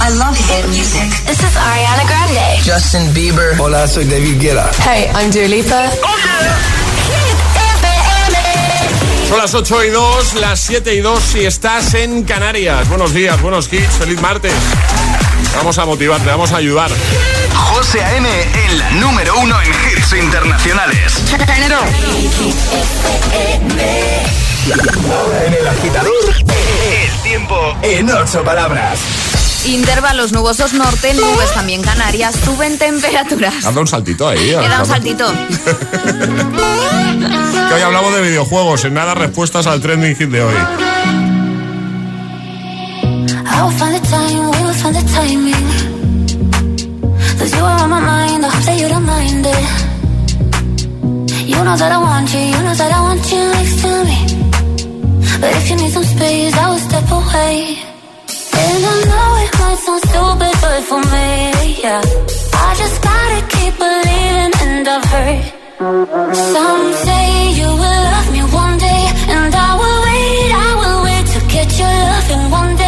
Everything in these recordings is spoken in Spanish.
I love hit music. This is Ariana Grande. Justin Bieber. Hola, soy David Guetta. Hey, I'm Dua Lipa. Son las 8 y 2, las 7 y 2 si estás en Canarias. Buenos días, buenos hits, feliz martes. Vamos a motivarte, vamos a ayudar. José A.M. en la número uno en hits internacionales. Ahora en el agitador, El tiempo en ocho palabras. Intervalos nubosos norte, nubes también Canarias, suben temperaturas. Haz un saltito ahí. He dado un saltito. Que hoy hablamos de videojuegos, en nada respuestas al trending hit de hoy. I will find the time, we will find the timing. Cause you are on my mind, I hope that you don't mind it. You know that I want you, you know that I want you next to me. But if you need some space, I will step away. And I know it might sound stupid, but for me, yeah. I just gotta keep believing, and I've heard. Some say you will love me one day, and I will wait, I will wait to get your loving one day.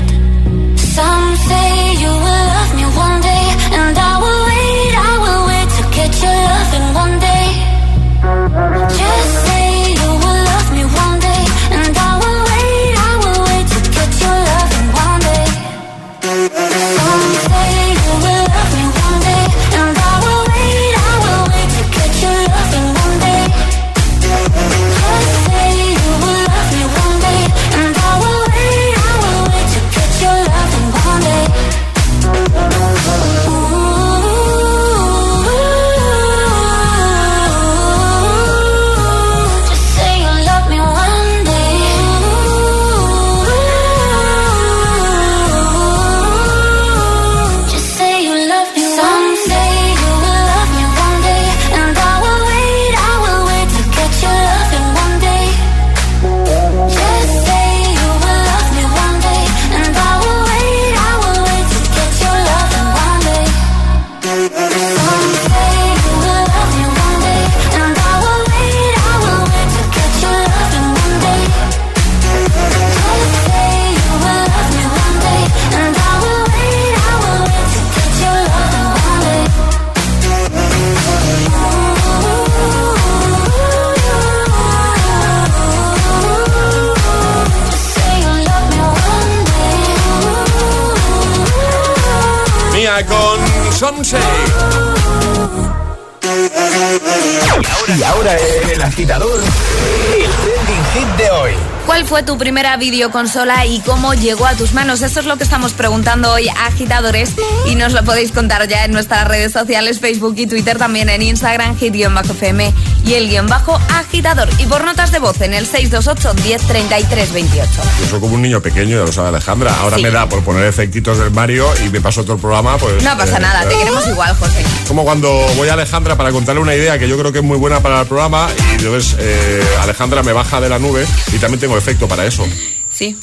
Fue tu primera videoconsola y cómo llegó a tus manos? Eso es lo que estamos preguntando hoy agitadores y nos lo podéis contar ya en nuestras redes sociales, Facebook y Twitter, también en Instagram, hit-fm y el guion bajo agitador. Y por notas de voz en el 628 1033 28. Yo soy como un niño pequeño, ya lo sabe Alejandra. Ahora Sí. me da por poner efectitos del Mario y me paso todo el programa, pues... No pasa eh, nada, te eh, queremos igual, José. Como cuando voy a Alejandra para contarle una idea que yo creo que es muy buena para el programa y entonces eh, Alejandra me baja de la nube y también tengo efecto para eso. Sí.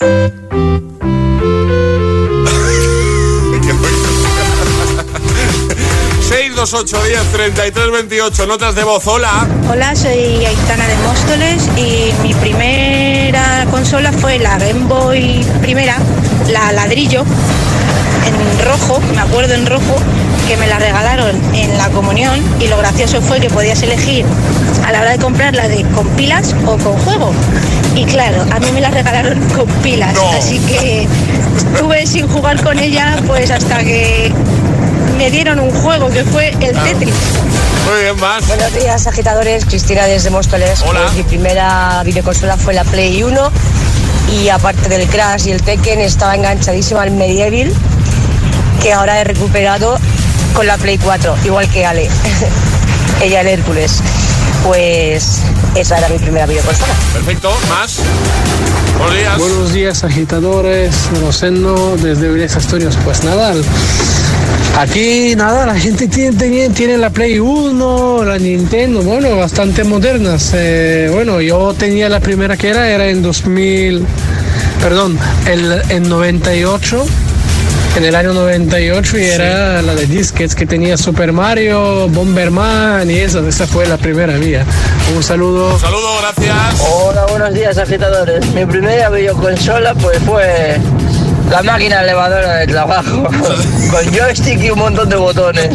628 10 33 28 notas de voz, hola. Hola, soy Aitana de Móstoles y mi primera consola fue la Game Boy primera, la ladrillo, en rojo, me acuerdo en rojo, que me la regalaron en la comunión y lo gracioso fue que podías elegir a la hora de comprarla de con pilas o con juego. Y claro, a mí me la regalaron con pilas, No. así que estuve sin jugar con ella pues hasta que me dieron un juego que fue el Tetris. Muy bien, más. Buenos días, agitadores. Cristina desde Móstoles. Hola. Pues mi primera videoconsola fue la Play 1 Y aparte del Crash y el Tekken, estaba enganchadísima al Medieval, que ahora he recuperado con la Play 4, igual que Ale, ella el Hércules. Pues esa era mi primera videoconsola. Perfecto, más. Buenos días. Buenos días, agitadores, Rosendo, desde Vélez Asturias. Pues nada, aquí nada, la gente tiene, tiene, tiene, la Play 1, la Nintendo, bueno, bastante modernas. Eh, bueno, yo tenía la primera que era, era en 2000, perdón, el, en 98 en el año 98 y era la de disquets que tenía Super Mario, Bomberman y eso, esa fue la primera mía. Un saludo. Un saludo, gracias. Hola, buenos días agitadores. Mi primera videoconsola pues fue la máquina elevadora de trabajo, con joystick y un montón de botones.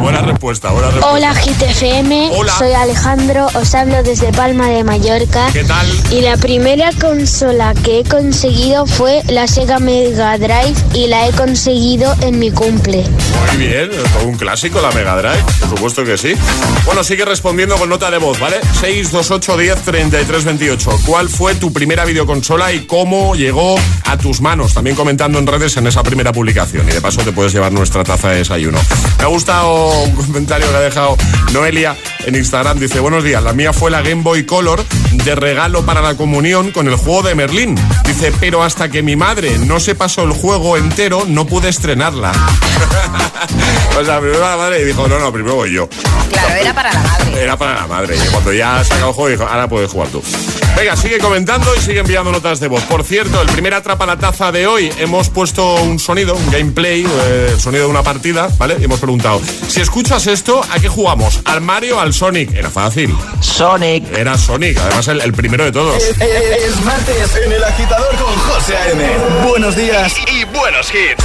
Buena respuesta, buena respuesta. Hola GTFM, Hola. soy Alejandro, os hablo desde Palma de Mallorca. ¿Qué tal? Y la primera consola que he conseguido fue la Sega Mega Drive y la he conseguido en mi cumple. Muy bien, todo un clásico, la Mega Drive, por supuesto que sí. Bueno, sigue respondiendo con nota de voz, ¿vale? 628 10 33 28. ¿Cuál fue tu primera videoconsola y cómo llegó a tus manos? También comentando en redes en esa primera publicación. Y de paso te puedes llevar nuestra taza de desayuno. Me ha gustado un comentario que ha dejado Noelia en Instagram. Dice, buenos días, la mía fue la Game Boy Color de regalo para la comunión con el juego de Merlín. Dice, pero hasta que mi madre no se pasó el juego entero, no pude estrenarla. o sea, primero la madre dijo, no, no, primero voy yo. Claro, era para la madre. Era para la madre. Y cuando ya sacado el juego, dijo, ahora puedes jugar tú. Venga, sigue comentando y sigue enviando notas de voz. Por cierto, el primer atrapa la taza de hoy hemos puesto un sonido, un gameplay, eh, el sonido de una partida, ¿vale? Y hemos preguntado, si escuchas esto, ¿a qué jugamos? ¿Al Mario o al Sonic? Era fácil. Sonic. Era Sonic, además el, el primero de todos. Es, es martes en el agitador con José A.M. Buenos días y buenos hits.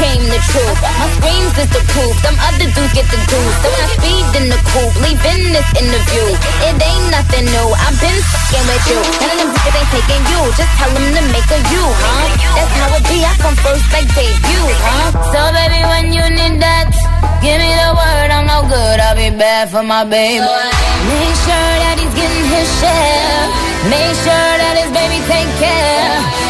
came the truth. My screams is the proof, them other dudes get the juice. So I speed in the coupe, leaving this interview. It ain't nothing new, I've been fucking with you. None of them niggas ain't taking you, just tell them to make a you, huh? That's how it be, I come first like debut, huh? So baby, when you need that, give me the word, I'm no good, I'll be bad for my baby. Make sure that he's getting his share. Make sure that his baby take care.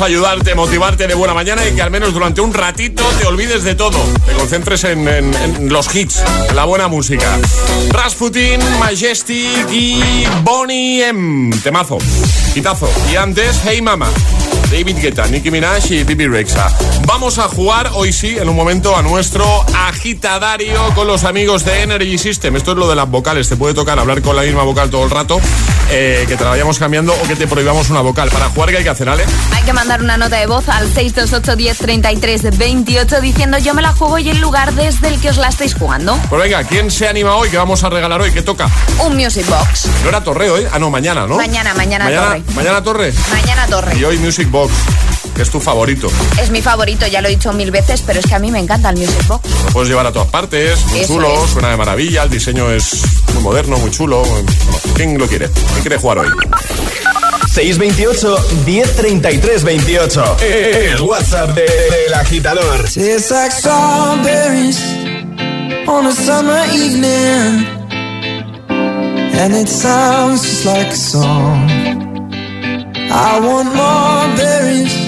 Ayudarte, motivarte de buena mañana y que al menos durante un ratito te olvides de todo. Te concentres en, los hits, en la buena música. Rasputin, Majestic y Bonnie M. Temazo. Quitazo. Y antes, Hey Mama. David Guetta, Nicki Minaj y Bibi Rexa. Vamos a jugar hoy sí, en un momento, a nuestro agitadario con los amigos de Energy System. Esto es lo de las vocales. Te puede tocar hablar con la misma vocal todo el rato, eh, que te la vayamos cambiando o que te prohibamos una vocal. Para jugar, ¿qué hay que hacer, Ale? Hay que mandar una nota de voz al 628 10 28 diciendo yo me la juego y el lugar desde el que os la estáis jugando. Pues venga, ¿quién se anima hoy? ¿Qué vamos a regalar hoy? ¿Qué toca? Un Music Box. No era Torre ¿eh? Ah, no, mañana, ¿no? Mañana, mañana, mañana Torre. Mañana Torre. Mañana Torre. Y hoy Music Box que es tu favorito. Es mi favorito, ya lo he dicho mil veces, pero es que a mí me encanta el Music Box. Lo puedes llevar a todas partes, muy chulo, suena de maravilla, el diseño es muy moderno, muy chulo. ¿Quién lo quiere? ¿Quién quiere jugar hoy? 628 1033 28. El WhatsApp del de, agitador. It's like strawberries on a summer evening. And it sounds just like a song. I want more berries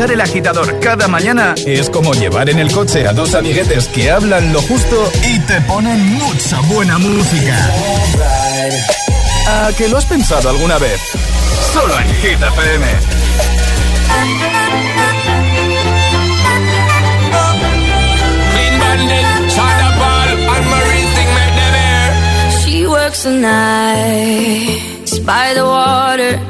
Escuchar el agitador cada mañana es como llevar en el coche a dos amiguetes que hablan lo justo y te ponen mucha buena música. ¿A que lo has pensado alguna vez? Solo en Hit FM. She works the nights by the water.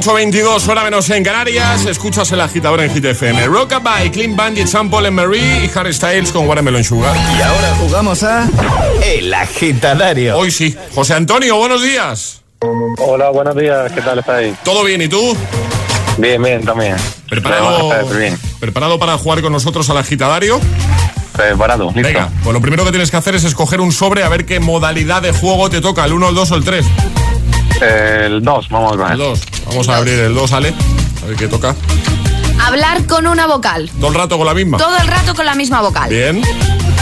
8.22, hora menos en Canarias. Escuchas el agitador en Hit FM. Rockabye, Clean Bandit, Sample en Marie y Harry Styles con Watermelon Sugar. Y ahora jugamos a El Agitadario. Hoy sí. José Antonio, buenos días. Hola, buenos días, ¿qué tal estáis? ¿Todo bien y tú? Bien, bien, también. ¿Preparado, Bien, bien. ¿Preparado para jugar con nosotros al agitadario? Preparado, listo. Venga, pues lo primero que tienes que hacer es escoger un sobre a ver qué modalidad de juego te toca, el 1, el 2 o el 3. El 2, vamos a ver. El 2. Vamos a abrir el 2, Ale. A ver qué toca. Hablar con una vocal. Todo el rato con la misma. Todo el rato con la misma vocal. Bien.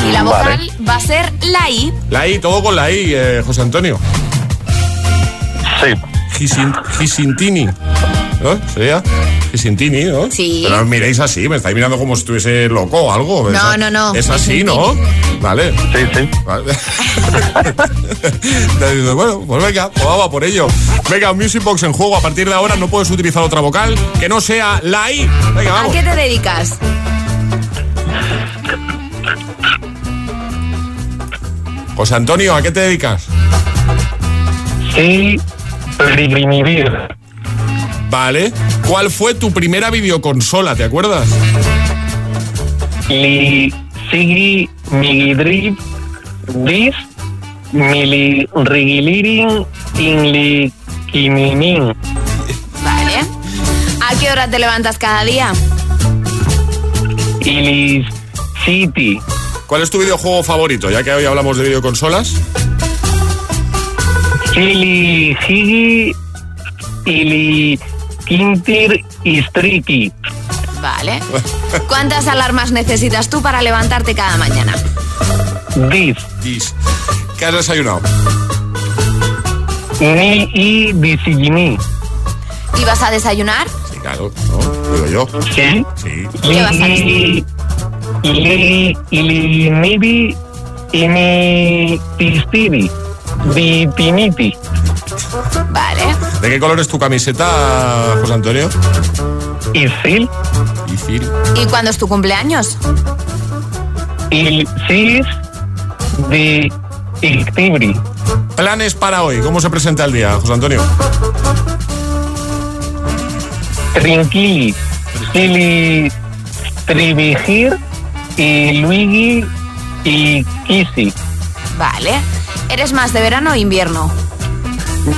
Y la Vale. vocal va a ser la I. La I, todo con la I, eh, José Antonio. Sí. Gisin- Gisintini. ¿No? ¿Sería? Sintini, ¿no? Sí. Pero no os miréis así, me estáis mirando como si estuviese loco o algo. No, no, no. Es así, ¿no? Vale. Sí, sí. bueno, pues venga, pues vamos a por ello. Venga, un Music Box en juego. A partir de ahora no puedes utilizar otra vocal que no sea la I. Venga, ¿A qué te dedicas? José Antonio, ¿a qué te dedicas? Sí, Prigrimivir. Vale. ¿Cuál fue tu primera videoconsola? ¿Te acuerdas? Li Sigi Migidrip Dis Mili Rigilirin Inli Kiminin. Vale. ¿A qué hora te levantas cada día? Ilis City. ¿Cuál es tu videojuego favorito? Ya que hoy hablamos de videoconsolas. Ili Higi Ili Kintir Istriki. Vale. ¿Cuántas alarmas necesitas tú para levantarte cada mañana? Dis. Dis. ¿Qué has desayunado? Ni y Disigini. ¿Y vas a desayunar? Sí, claro, ¿no? Digo yo. Sí. Sí. ¿Qué vas a. Ditiniti. Vale. ¿De qué color es tu camiseta, José Antonio? Isil. Isil. ¿Y cuándo es tu cumpleaños? Il Sis de Ictibri. Planes para hoy. ¿Cómo se presenta el día, José Antonio? Trinquili. Sili Tribigir y Luigi y Kisi. Vale. ¿Eres más de verano o invierno?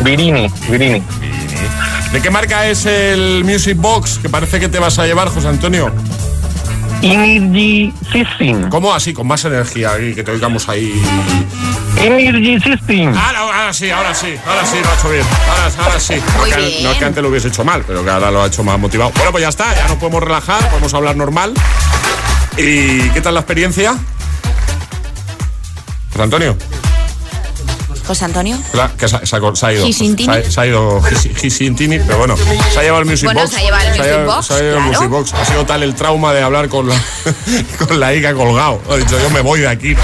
Virini, Virini. ¿De qué marca es el Music Box que parece que te vas a llevar, José Antonio? Energy System. ¿Cómo así? Con más energía y que te oigamos ahí. Energy System. Ahora, ahora sí, ahora sí, ahora sí lo ha hecho bien. Ahora, ahora sí. No Muy que, bien. no es que antes lo hubiese hecho mal, pero que ahora lo ha hecho más motivado. Bueno, pues ya está, ya nos podemos relajar, podemos hablar normal. ¿Y qué tal la experiencia? José Antonio, José Antonio. la- que se, ha- se ha, se ha ido. Gisintini. Se ha, se ha ido Gisi- Gisintini, pero bueno, se ha llevado el Music Bueno, Box. se ha llevado el Se Music Box, se ha llevado el claro. Music Box. Ha sido tal el trauma de hablar con la, con la Ica colgado. Ha dicho, yo me voy de aquí.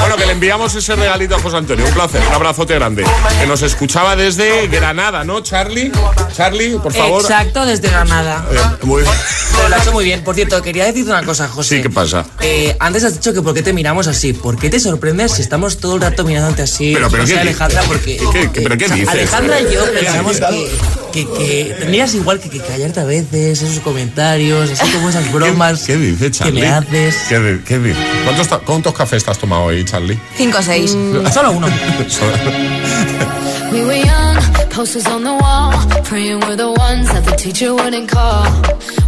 Bueno, que le enviamos ese regalito a José Antonio. Un placer, un abrazote grande. Que nos escuchaba desde Granada, ¿no, Charlie? Charlie, por favor. Exacto, desde Granada. Eh, muy bien. Pero lo ha hecho muy bien. Por cierto, quería decirte una cosa, José. Sí, ¿qué pasa? Eh, antes has dicho que por qué te miramos así. ¿Por qué te sorprendes si estamos todo el rato mirándote así? Pero, pero, No sé, ¿qué Alejandra, porque. ¿Qué- qué- pero qué o sea, dices? Alejandra y yo ¿Qué pensamos que, que, que tendrías igual que, que callarte a veces, esos comentarios, así como esas bromas. ¿Qué dices, que me haces. ¿Qué, ¿Cuántos, ta- ¿Cuántos cafés te has tomado hoy, Charlie? Cinco o seis. Solo uno. We were young, posters on the wall, praying we're the ones that the teacher wouldn't call.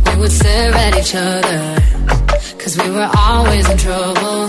We would stare at each other, cause we were always in trouble.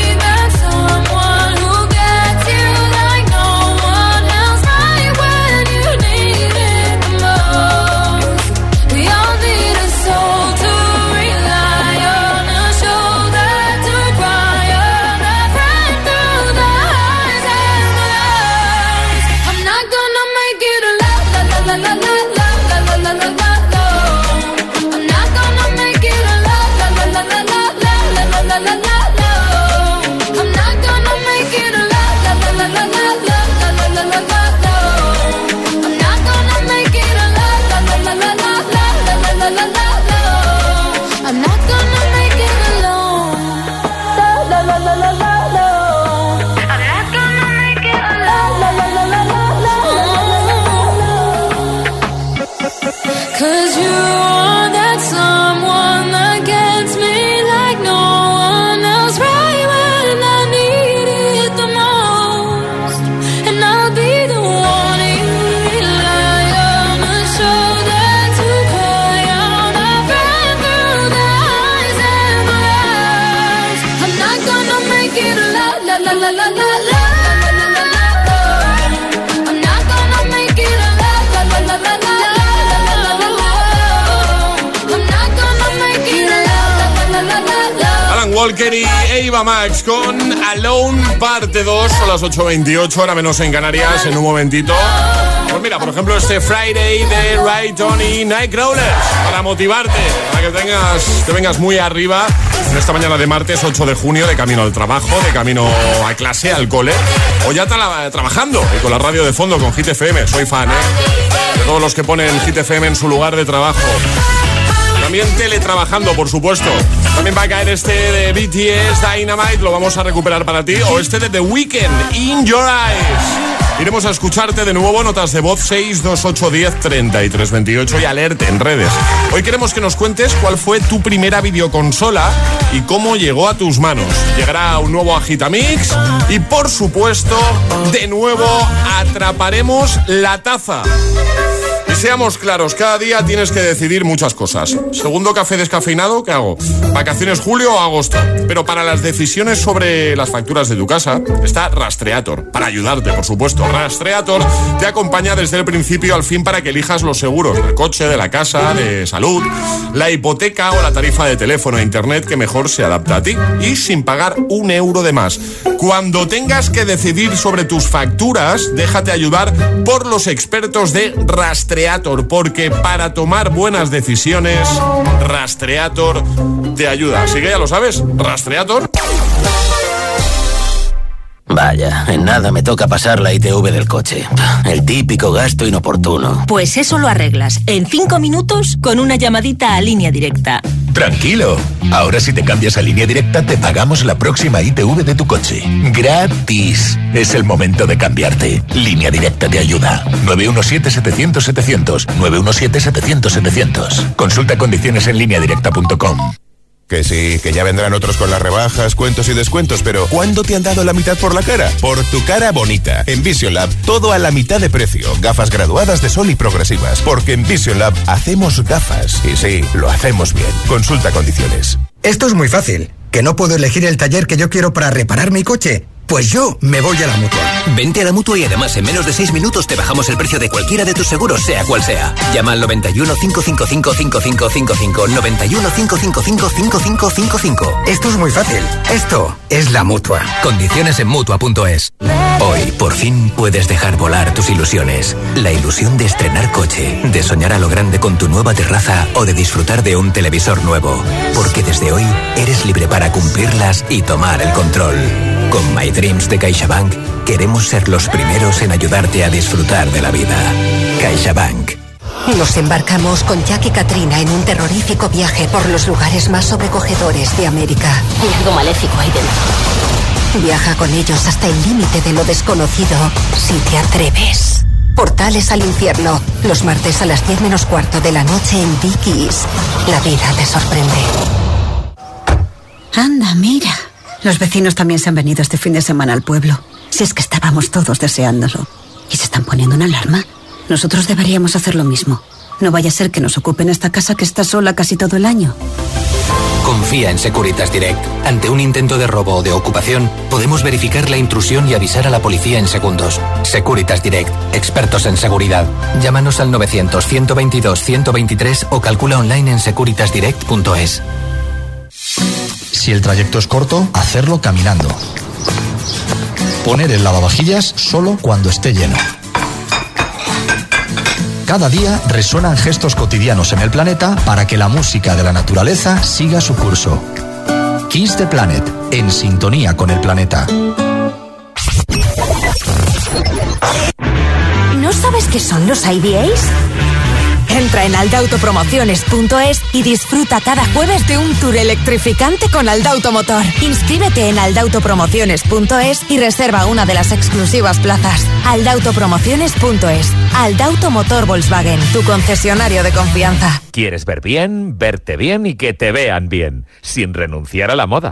Walker y Eva Max con Alone Parte 2, son las 8.28, ahora menos en Canarias, en un momentito. Pues mira, por ejemplo, este Friday de Rayton y Nightcrawlers, para motivarte, para que tengas, te vengas muy arriba en esta mañana de martes 8 de junio, de camino al trabajo, de camino a clase, al cole, o ya tra- trabajando y con la radio de fondo, con Hit FM, soy fan, ¿eh? De todos los que ponen Hit FM en su lugar de trabajo. También teletrabajando, por supuesto. También va a caer este de BTS Dynamite, lo vamos a recuperar para ti. O este de The Weeknd, In Your Eyes. Iremos a escucharte de nuevo, notas de voz 62810 3328 y alerte en redes. Hoy queremos que nos cuentes cuál fue tu primera videoconsola y cómo llegó a tus manos. Llegará un nuevo Agitamix y por supuesto, de nuevo atraparemos la taza. Seamos claros, cada día tienes que decidir muchas cosas. Segundo café descafeinado, ¿qué hago? ¿Vacaciones julio o agosto? Pero para las decisiones sobre las facturas de tu casa está Rastreator, para ayudarte, por supuesto. Rastreator te acompaña desde el principio al fin para que elijas los seguros del coche, de la casa, de salud, la hipoteca o la tarifa de teléfono e internet que mejor se adapta a ti y sin pagar un euro de más. Cuando tengas que decidir sobre tus facturas, déjate ayudar por los expertos de Rastreator, porque para tomar buenas decisiones, Rastreator te ayuda. Así que ya lo sabes, Rastreator. Vaya, en nada me toca pasar la ITV del coche. El típico gasto inoportuno. Pues eso lo arreglas en cinco minutos con una llamadita a línea directa. Tranquilo. Ahora si te cambias a línea directa te pagamos la próxima ITV de tu coche. Gratis. Es el momento de cambiarte. Línea directa te ayuda. 917-700-700. 917-700-700. Consulta condiciones en lineadirecta.com. Que sí, que ya vendrán otros con las rebajas, cuentos y descuentos, pero ¿cuándo te han dado la mitad por la cara? Por tu cara bonita. En Vision Lab, todo a la mitad de precio. Gafas graduadas de sol y progresivas. Porque en Vision Lab hacemos gafas. Y sí, lo hacemos bien. Consulta condiciones. Esto es muy fácil. ¿Que no puedo elegir el taller que yo quiero para reparar mi coche? Pues yo me voy a la mutua. Vente a la mutua y además en menos de 6 minutos te bajamos el precio de cualquiera de tus seguros, sea cual sea. Llama al 91 555 5555. 91 555 5555. Esto es muy fácil. Esto es la mutua. Condiciones en mutua.es. Hoy, por fin, puedes dejar volar tus ilusiones. La ilusión de estrenar coche, de soñar a lo grande con tu nueva terraza o de disfrutar de un televisor nuevo. Porque desde hoy eres libre para cumplirlas y tomar el control. Con My Dreams de CaixaBank queremos ser los primeros en ayudarte a disfrutar de la vida. CaixaBank. Nos embarcamos con Jack y Katrina en un terrorífico viaje por los lugares más sobrecogedores de América. Hay algo maléfico ahí dentro. Viaja con ellos hasta el límite de lo desconocido si te atreves. Portales al infierno, los martes a las 10 menos cuarto de la noche en Vicky's. La vida te sorprende. Anda, mira. Los vecinos también se han venido este fin de semana al pueblo. Si es que estábamos todos deseándolo. ¿Y se están poniendo una alarma? Nosotros deberíamos hacer lo mismo. No vaya a ser que nos ocupen esta casa que está sola casi todo el año. Confía en Securitas Direct. Ante un intento de robo o de ocupación, podemos verificar la intrusión y avisar a la policía en segundos. Securitas Direct, expertos en seguridad. Llámanos al 900-122-123 o calcula online en securitasdirect.es. Si el trayecto es corto, hacerlo caminando. Poner el lavavajillas solo cuando esté lleno. Cada día resuenan gestos cotidianos en el planeta para que la música de la naturaleza siga su curso. Kiss the Planet, en sintonía con el planeta. ¿No sabes qué son los IBAs? Entra en aldautopromociones.es y disfruta cada jueves de un tour electrificante con Aldauto Motor. Inscríbete en aldautopromociones.es y reserva una de las exclusivas plazas. aldautopromociones.es. Aldauto Motor Volkswagen, tu concesionario de confianza. ¿Quieres ver bien, verte bien y que te vean bien, sin renunciar a la moda?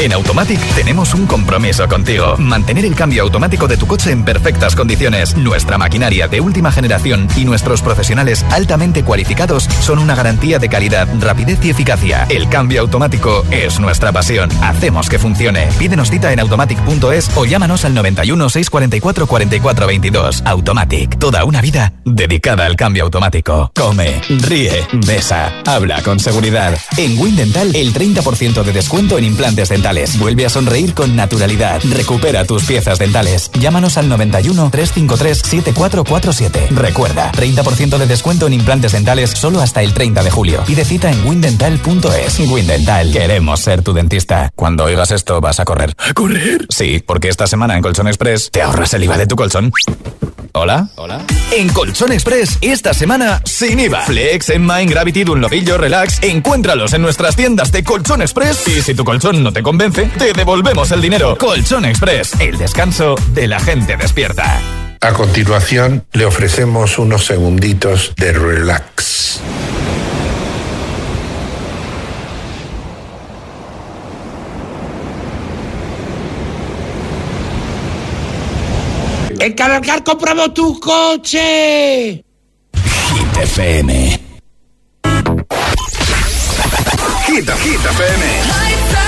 En Automatic tenemos un compromiso contigo. Mantener el cambio automático de tu coche en perfectas condiciones. Nuestra maquinaria de última generación y nuestros profesionales altamente cualificados son una garantía de calidad, rapidez y eficacia. El cambio automático es nuestra pasión. Hacemos que funcione. Pídenos cita en automatic.es o llámanos al 91 644 44 22. Automatic. Toda una vida dedicada al cambio automático. Come, ríe, besa, habla con seguridad. En Windental, el 30% de descuento en implantes dentales. Vuelve a sonreír con naturalidad. Recupera tus piezas dentales. Llámanos al 91 353 7447. Recuerda, 30% de descuento en implantes dentales solo hasta el 30 de julio. Pide cita en windental.es. Windental, queremos ser tu dentista. Cuando oigas esto, vas a correr. ¿A correr? Sí, porque esta semana en Colchón Express te ahorras el IVA de tu colchón. ¿Hola? ¿Hola? En Colchón Express, esta semana, sin IVA. Flex, Emma, Gravity, Dunlopillo, Relax. Encuéntralos en nuestras tiendas de Colchón Express. Y si tu colchón no te convence, te devolvemos el dinero. Colchón Express, el descanso de la gente despierta. A continuación, le ofrecemos unos segunditos de relax. En Cargar compramos tu coche. Hit FM. Hit, Hit FM.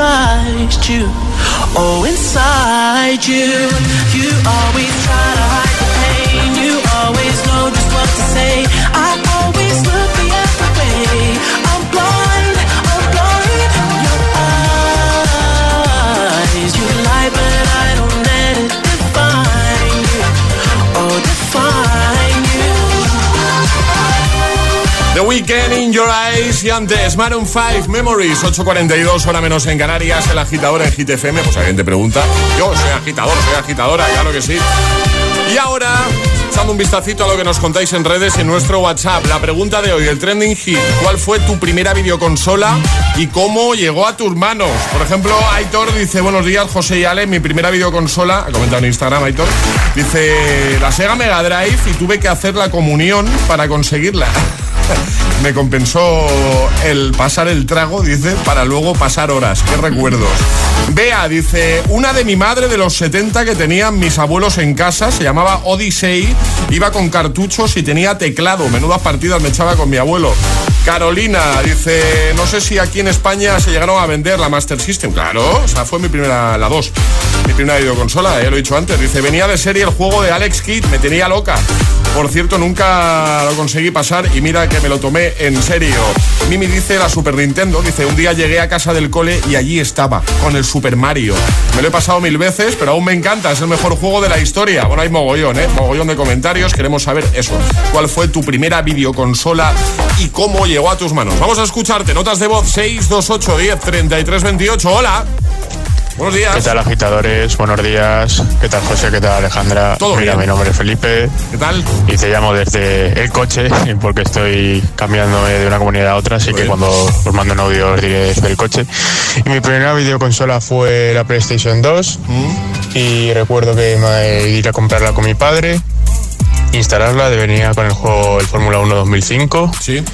inside you. Oh, inside you. You always try Weekend in Your Eyes. Y antes Maroon 5 Memories 8.42 hora menos en Canarias el agitador en Hit FM pues alguien te pregunta yo soy agitador, soy agitadora, claro que sí. Y ahora echando un vistacito a lo que nos contáis en redes y en nuestro WhatsApp la pregunta de hoy, el trending hit ¿cuál fue tu primera videoconsola y cómo llegó a tus manos? por ejemplo, Aitor dice buenos días José y Ale, mi primera videoconsola ha comentado en Instagram Aitor dice la Sega Mega Drive y tuve que hacer la comunión para conseguirla me compensó el pasar el trago, dice, para luego pasar horas. Qué recuerdos. Bea dice, una de mi madre de los 70 que tenían mis abuelos en casa, se llamaba Odyssey, iba con cartuchos y tenía teclado. Menudas partidas me echaba con mi abuelo. Carolina dice, no sé si aquí en España se llegaron a vender la Master System. Claro, o sea, fue mi primera, la 2. Mi primera videoconsola, ya lo he dicho antes. Dice, venía de serie el juego de Alex Kidd, me tenía loca. Por cierto, nunca lo conseguí pasar y mira que me lo tomé en serio. Mimi dice la Super Nintendo, dice, un día llegué a casa del cole y allí estaba, con el Super Mario. Me lo he pasado mil veces, pero aún me encanta, es el mejor juego de la historia. Bueno, hay mogollón, ¿eh? Mogollón de comentarios, queremos saber eso. ¿Cuál fue tu primera videoconsola y cómo llegó a tus manos? Vamos a escucharte, notas de voz 628 10 33 28. Hola. Buenos días. ¿Qué tal, agitadores? Buenos días. ¿Qué tal, José? ¿Qué tal, Alejandra? Todo Mira, bien. mi nombre es Felipe. ¿Qué tal? Y te llamo desde el coche porque estoy cambiándome de una comunidad a otra, así que cuando os mando un audio os diré desde el coche. Y mi primera videoconsola fue la PlayStation 2 y recuerdo que me ir a comprarla con mi padre, instalarla, venía con el juego el Fórmula 1 2005. Sí.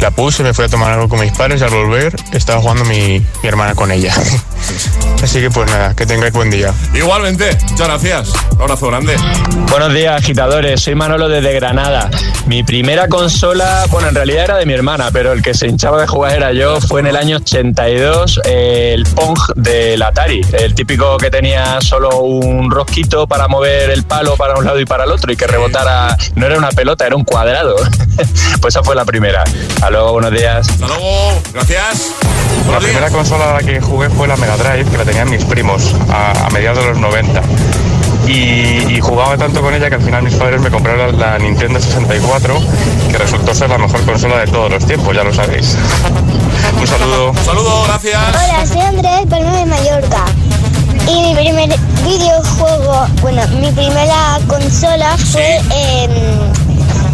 La puse, me fui a tomar algo con mis padres y al volver estaba jugando mi, mi hermana con ella. Así que pues nada, que tengáis buen día. Igualmente, muchas gracias. Un abrazo grande. Buenos días, agitadores. Soy Manolo desde Granada. Mi primera consola, bueno, en realidad era de mi hermana, pero el que se hinchaba de jugar era yo. Fue en el año 82 eh, el Pong del Atari, el típico que tenía solo un rosquito para mover el palo para un lado y para el otro y que rebotara. No era una pelota, era un cuadrado. pues esa fue la primera. Hasta luego, buenos días. Hasta luego, gracias. La primera consola a la que jugué fue la Mega Drive, que la tenían mis primos a, a mediados de los 90. Y, y jugaba tanto con ella que al final mis padres me compraron la, la Nintendo 64, que resultó ser la mejor consola de todos los tiempos, ya lo sabéis. Un saludo. Un saludo, gracias. Hola, soy Andrés Palma de Mallorca. Y mi primer videojuego, bueno, mi primera consola fue em,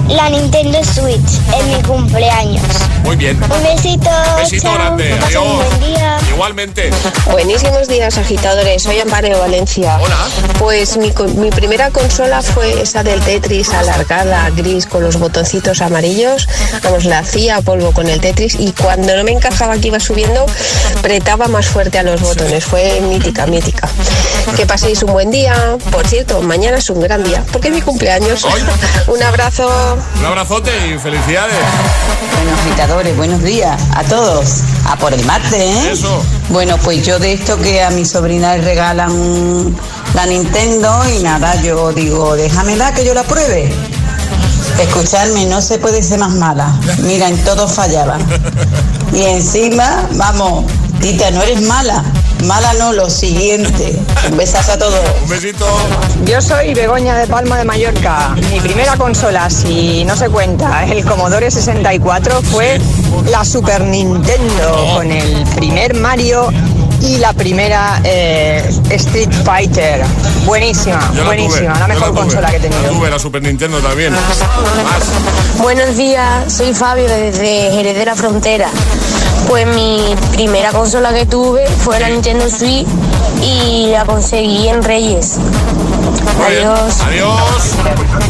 la Nintendo Switch en mi cumpleaños. Muy bien. Un besito. Besito chao, grande. un Adiós. buen día. Igualmente. Buenísimos días, agitadores. Soy Amparo de Valencia. Hola. Pues mi, mi primera consola fue esa del Tetris alargada, gris, con los botoncitos amarillos. Vamos, la hacía polvo con el Tetris y cuando no me encajaba que iba subiendo, apretaba más fuerte a los botones. Fue mítica, mítica. Que paséis un buen día. Por cierto, mañana es un gran día, porque es mi cumpleaños. un abrazo. Un abrazote y felicidades. Bueno, agitadores, buenos días a todos. A por el martes, ¿eh? Eso. Bueno, pues yo de esto que a mi sobrina le regalan la Nintendo y nada, yo digo, déjamela que yo la pruebe. Escucharme, no se puede ser más mala. Mira, en todo fallaba. Y encima, vamos, Tita, no eres mala. Mala no, lo siguiente. Un besazo a todos. Un besito. Yo soy Begoña de Palma de Mallorca. Mi primera consola, si no se cuenta, el Commodore 64 fue la Super Nintendo con el primer Mario y la primera eh, Street Fighter. Buenísima, la buenísima, tuve, la mejor tuve. consola que he La tenido. tuve, la Super Nintendo también. Más. Buenos días, soy Fabio desde Jerez de la Frontera. Pues mi primera consola que tuve fue la Nintendo Switch y la conseguí en Reyes. Adiós. Adiós.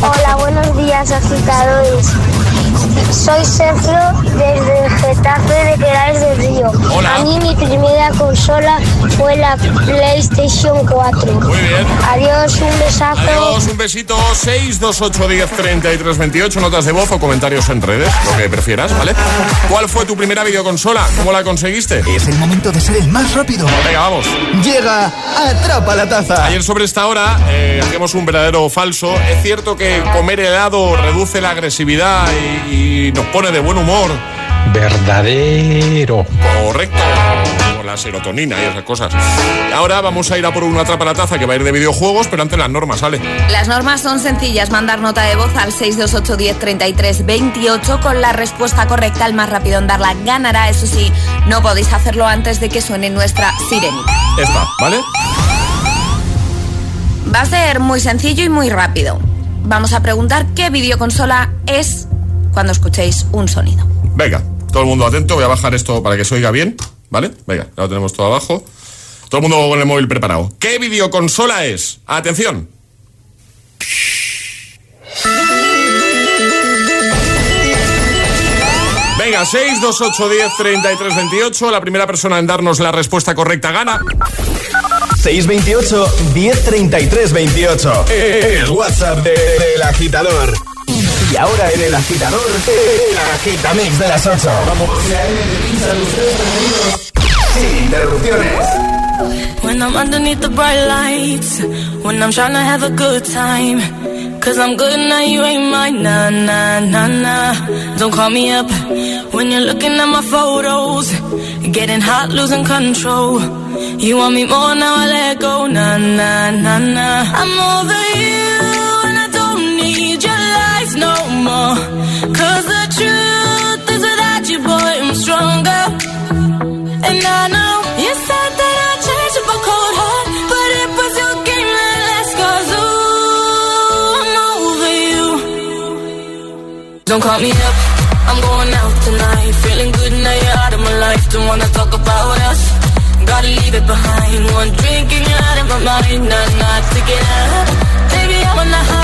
Hola, buenos días, agitadores. Soy Sergio desde Getafe de Querales del Río. Hola. A mí mi primera consola fue la PlayStation 4. Muy bien. Adiós, un besazo. Adiós, un besito. 628 10 33 28. Notas de voz o comentarios en redes, lo que prefieras, ¿vale? ¿Cuál fue tu primera videoconsola? ¿Cómo la conseguiste? Es el momento de ser el más rápido. Venga, vamos. Llega Atrapa la Taza. Ayer sobre esta hora eh, hacíamos un verdadero o falso. Es cierto que comer helado reduce la agresividad y, y nos pone de buen humor. Verdadero. Correcto. Con la serotonina y esas cosas. Ahora vamos a ir a por una atrapa la taza que va a ir de videojuegos, pero antes las normas, ¿sale? Las normas son sencillas. Mandar nota de voz al 628 10 33 28 con la respuesta correcta. El más rápido en darla ganará. Eso sí, no podéis hacerlo antes de que suene nuestra sirenita. Esta, ¿vale? Va a ser muy sencillo y muy rápido. Vamos a preguntar qué videoconsola es cuando escuchéis un sonido. Venga, todo el mundo atento. Voy a bajar esto para que se oiga bien, ¿vale? Venga, ya lo tenemos todo abajo. Todo el mundo con el móvil preparado. ¿Qué videoconsola es? Atención. Venga, 6, 2, 8, 10, 33, 28. La primera persona en darnos la respuesta correcta gana. 628 1033 28. El WhatsApp de- del agitador. Ahora en el agitador, el agitamix de las 8. Vamos. Sin interrupciones. When I'm underneath the bright lights, when I'm trying to have a good time. Cause I'm good now, you ain't mine. Nah, nah, nah, nah. Don't call me up when you're looking at my photos. Getting hot, losing control. You want me more now, I let go. Nah, nah, nah, nah. I'm over you more. Cause the truth is without you, boy, I'm stronger. And I know you said that I changed up a cold heart, but it was your game that last. Cause ooh, I'm over you. Don't call me up, I'm going out tonight. Feeling good now you're out of my life. Don't wanna talk about us. Gotta leave it behind. One drink and you're out of my mind. Not, not to get out. Baby, I'm on the high.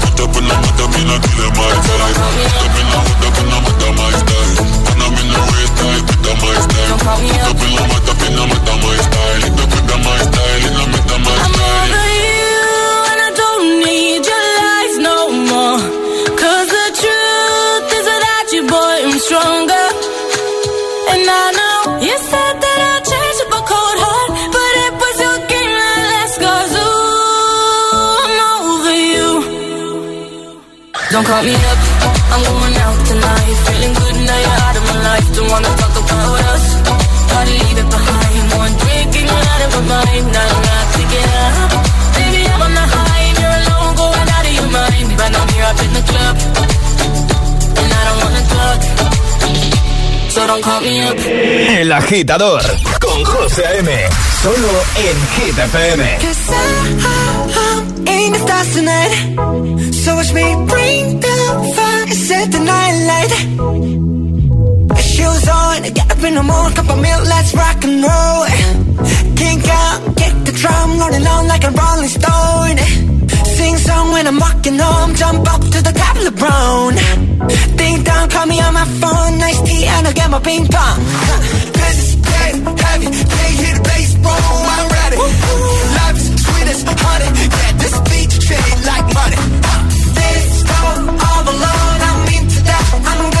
Up I'm hooked my up up my style. When I'm in the I put my style. Up my style. Up my style my style. I'm over you and I don't need Don't call me up, I'm going out tonight. Feeling good now you're out of my life. Don't wanna talk about us. Gotta leave it behind. One drink and you're out of my mind. Not enough to get up. Baby, I'm on the high and you're alone, going out of your mind. But I'm here up in the club, and I don't wanna talk. So don't call me up. El agitador con José A.M. Solo en Hit FM. Cause I'm the stars tonight. So watch me bring the fire, set the night light. Shoes on, get up in the morning, cup of milk, let's rock and roll. Kink out, kick the drum, rolling on like a rolling stone. Sing song when I'm walking home, jump up to the top of the brown. Ding dong, call me on my phone, nice tea, and I'll get my ping pong. This is dead heavy, can't hear the bass bro, I'm ready. Life is sweet as honey, yeah, this beat chain like money. This go all alone, I'm into that, I'm good to go, I'm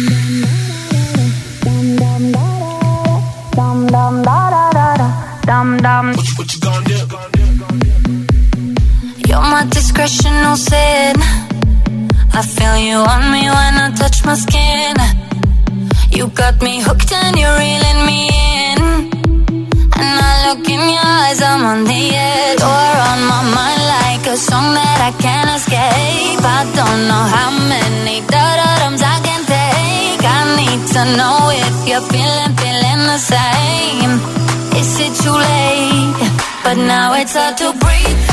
now it's hard to breathe.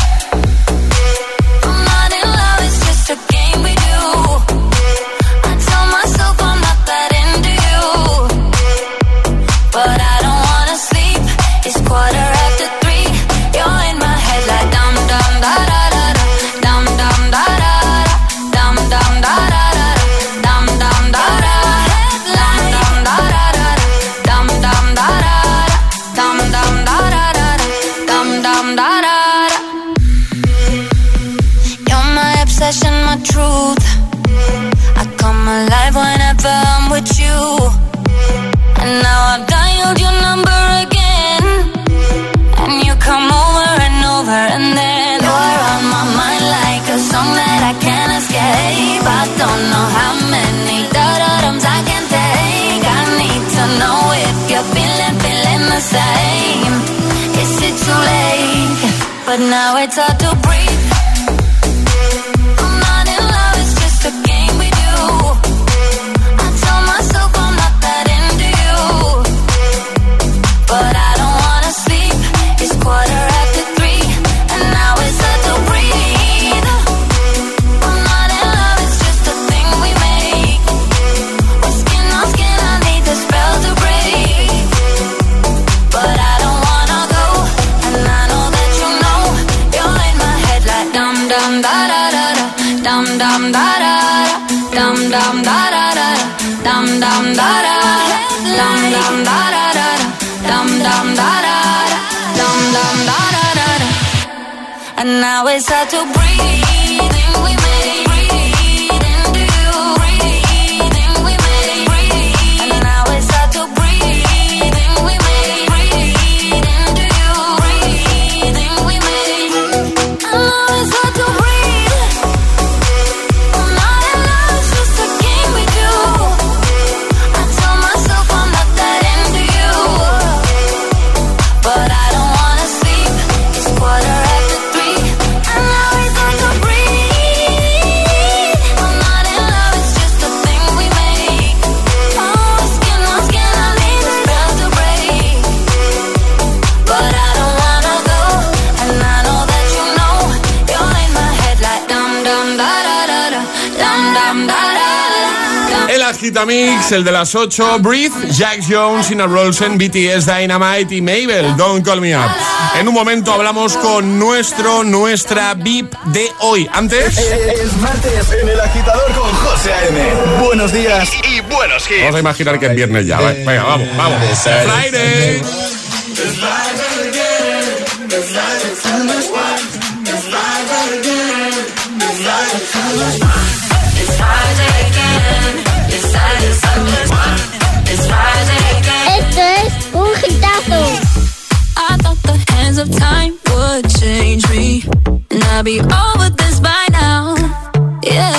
Vitamix, el de las 8, Breathe, Jack Jones, Ina Rolsen, BTS, Dynamite y Mabel, Don't Call Me Up. En un momento hablamos con nuestro, nuestra VIP de hoy. Antes... Es, es martes en El Agitador con José A.M. Buenos días y, y buenos hits. Vamos a imaginar que es viernes ya. Venga, vamos, vamos. Friday. of time would change me, and I'd be over this by now. Yeah.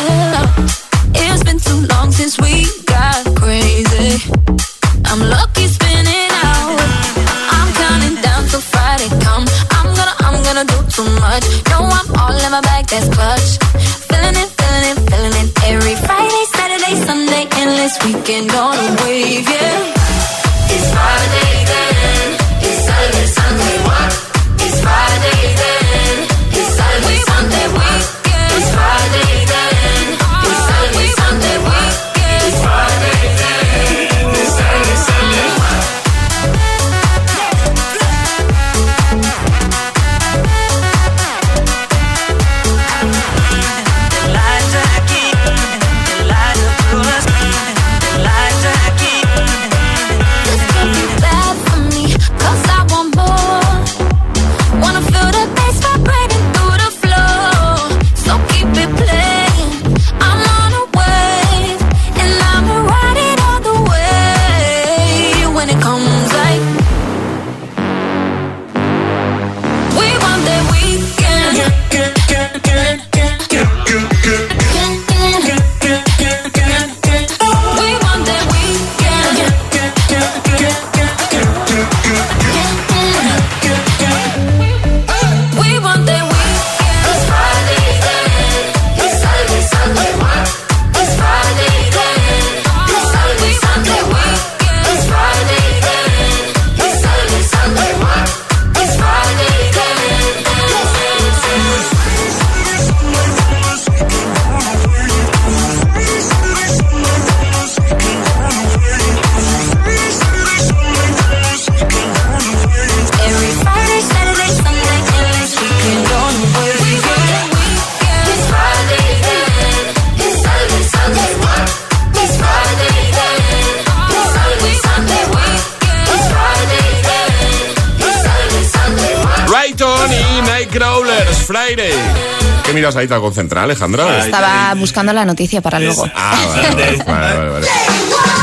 Ahí tan concentrada, Alejandra? Estaba buscando la noticia para luego. Ah, vale, vale, vale, vale, vale.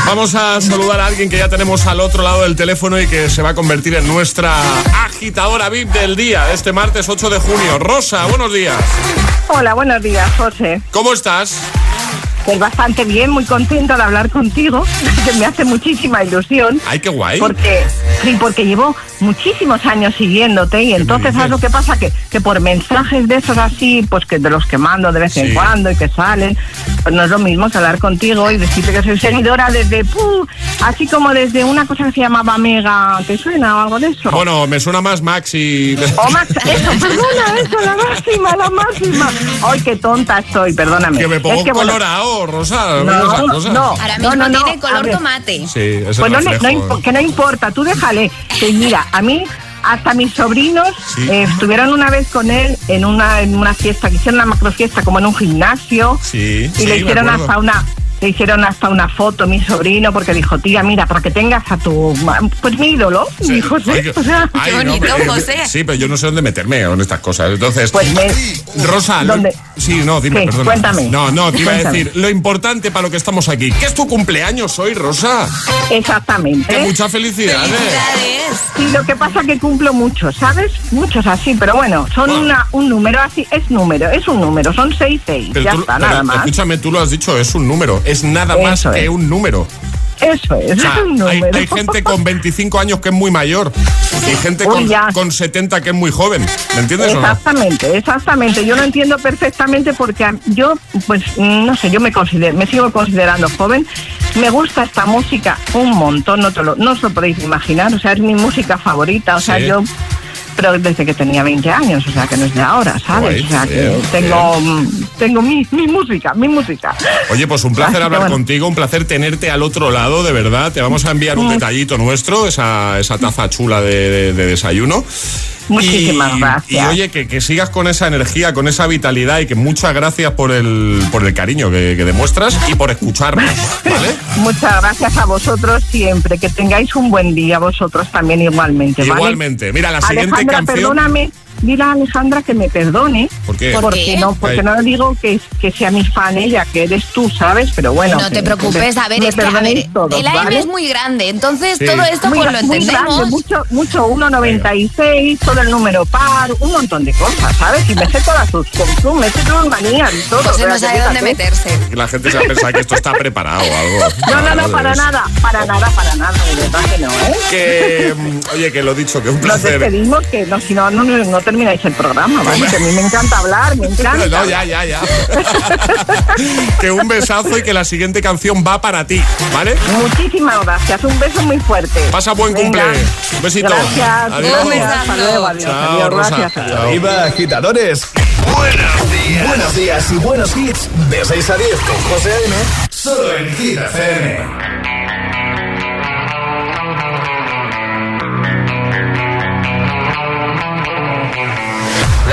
Vamos a saludar a alguien que ya tenemos al otro lado del teléfono y que se va a convertir en nuestra agitadora VIP del día, este martes 8 de junio. Rosa, buenos días. Hola, buenos días, José. ¿Cómo estás? Pues bastante bien, muy contenta de hablar contigo, que me hace muchísima ilusión. Ay, qué guay. Porque, sí, porque llevo muchísimos años siguiéndote y entonces, ¿sabes lo que pasa? Que, que por mensajes de esos así, pues que de los que mando de vez en cuando y que salen, pues no es lo mismo que hablar contigo y decirte que soy seguidora desde, ¡puh! así como desde una cosa que se llamaba Mega, ¿te suena o algo de eso? Bueno, me suena más Maxi. O Max, eso, perdona, eso, la máxima, la máxima. Ay, qué tonta estoy, perdóname. Que me pongo Es que, bueno, colorado, Rosa. No, no. Ahora mismo no, no, tiene color tomate. Sí, ese Pues no, no que no importa, tú déjale. Que mira, a mí, hasta mis sobrinos Sí. eh, estuvieron una vez con él en una, en una fiesta, que hicieron una macrofiesta como en un gimnasio. Sí, Y sí, le hicieron hasta una le hicieron hasta una foto mi sobrino porque dijo tía mira para que tengas a tu ma- pues mi ídolo Sí. mi José Ay, o sea, ay, no, pero- Sí, pero yo no sé dónde meterme con estas cosas. Entonces, Pues me- Rosa, ¿Dónde? sí, no, dime, Sí, perdona. cuéntame. No, no, te iba a decir, lo importante para lo que estamos aquí, que es tu cumpleaños hoy, Rosa. exactamente Que muchas felicidades. Sí, lo que pasa que cumplo muchos, ¿sabes? Muchos así, pero bueno, son una, un número así, es número, es un número, son seis, seis, Pero ya tú- está, pero nada más. escúchame, tú lo has dicho, es un número, es nada más que un número. Eso es, O sea, es un hay, número. hay gente con 25 años que es muy mayor y gente Uy, con, ya. con 70 que es muy joven. ¿Me entiendes o no? Exactamente, exactamente. Yo lo entiendo perfectamente porque yo, pues, no sé, yo me considero, me sigo considerando joven. Me gusta esta música un montón, no, te lo, no os lo podéis imaginar. O sea, es mi música favorita. O sea, Sí. yo, pero desde que tenía 20 años, o sea, que no es de ahora, ¿sabes? Guay, o sea, que bien, tengo, mm, tengo mi, mi música, mi música. Oye, pues un placer Así hablar bueno. contigo, un placer tenerte al otro lado, de verdad. Te vamos a enviar un Mm. detallito nuestro, esa, esa taza chula de, de- de desayuno. Muchísimas y, gracias. Y oye, que, que sigas con esa energía, con esa vitalidad y que muchas gracias por el, por el cariño que, que demuestras y por escucharnos, ¿vale? Muchas gracias a vosotros siempre. Que tengáis un buen día vosotros también igualmente. ¿vale? Igualmente. Mira, la siguiente Alejandra, canción... perdóname. Dile a Alejandra que me perdone. ¿Por qué? Porque qué? no, porque Ay. no digo que, que sea mi fan ella, que eres tú, ¿sabes? Pero bueno. no te preocupes, a ver, me es que a ver, todos, el AM ¿vale? es muy grande, entonces Sí. todo esto Muy pues lo muy entendemos. grande, mucho, mucho 1.96, todo el número par, un montón de cosas, ¿sabes? Y me sé todas sus sus- me sé todas manías y todo. José no sabe dónde meterse. Que La gente se va a pensar que esto está preparado o algo. No, no, no, para nada, para nada, para nada, de verdad que no, ¿eh? Que, mm, oye, que lo dicho, que un Nos placer. despedimos, que no, si no, no, no termináis el programa, ¿vale? Que a mí me encanta hablar, me encanta. No, ya, ya, ya. que un besazo y que la siguiente canción va para ti, ¿vale? Muchísimas gracias, un beso muy fuerte. Pasa buen Venga. cumple. Un besito. Gracias, Adiós. gracias, luego, adiós, Chao, adiós, Rosa. gracias. adiós. Chao. Arriba, agitadores. Buenos días. Buenos días y buenos hits. De 6 a 10 con José A.M. Solo en Hit FM.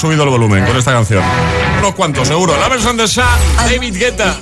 subido el volumen con esta canción. Unos cuantos, seguro. La versión de Sam, David Guetta.